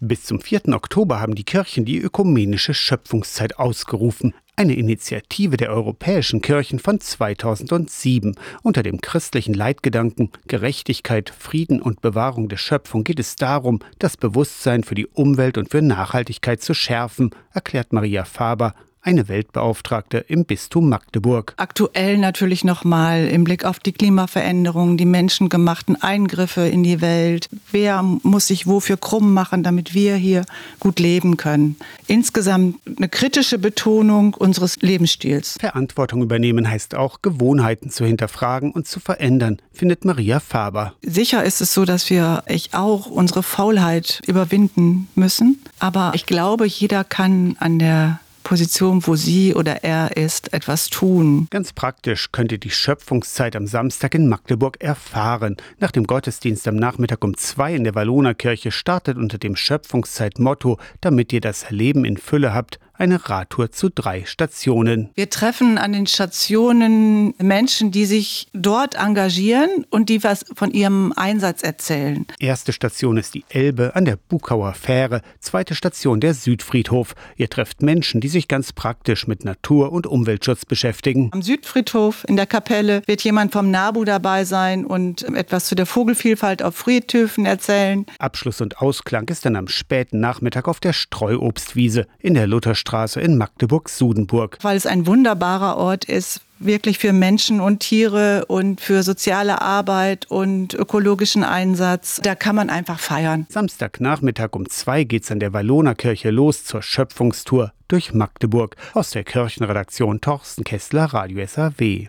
Bis zum 4. Oktober haben die Kirchen die ökumenische Schöpfungszeit ausgerufen, eine Initiative der europäischen Kirchen von 2007. Unter dem christlichen Leitgedanken Gerechtigkeit, Frieden und Bewahrung der Schöpfung geht es darum, das Bewusstsein für die Umwelt und für Nachhaltigkeit zu schärfen, erklärt Maria Faber, eine Weltbeauftragte im Bistum Magdeburg. Aktuell natürlich nochmal im Blick auf die Klimaveränderungen, die menschengemachten Eingriffe in die Welt. Wer muss sich wofür krumm machen, damit wir hier gut leben können? Insgesamt eine kritische Betonung unseres Lebensstils. Verantwortung übernehmen heißt auch, Gewohnheiten zu hinterfragen und zu verändern, findet Maria Faber. Sicher ist es so, dass wir ich auch unsere Faulheit überwinden müssen. Aber ich glaube, jeder kann an der Position, wo sie oder er ist, etwas tun. Ganz praktisch könnt ihr die Schöpfungszeit am Samstag in Magdeburg erfahren. Nach dem Gottesdienst am Nachmittag um zwei in der Walloner Kirche startet unter dem Schöpfungszeit-Motto, damit ihr das Leben in Fülle habt, eine Radtour zu drei Stationen. Wir treffen an den Stationen Menschen, die sich dort engagieren und die was von ihrem Einsatz erzählen. Erste Station ist die Elbe an der Bukauer Fähre, zweite Station der Südfriedhof. Ihr trefft Menschen, die sich ganz praktisch mit Natur- und Umweltschutz beschäftigen. Am Südfriedhof in der Kapelle wird jemand vom NABU dabei sein und etwas zu der Vogelvielfalt auf Friedhöfen erzählen. Abschluss und Ausklang ist dann am späten Nachmittag auf der Streuobstwiese in der Lutherstraße Straße in Magdeburg-Sudenburg. Weil es ein wunderbarer Ort ist, wirklich für Menschen und Tiere und für soziale Arbeit und ökologischen Einsatz. Da kann man einfach feiern. Samstagnachmittag um zwei geht's an der Walloner Kirche los zur Schöpfungstour durch Magdeburg. Aus der Kirchenredaktion Torsten Kessler, Radio SAW.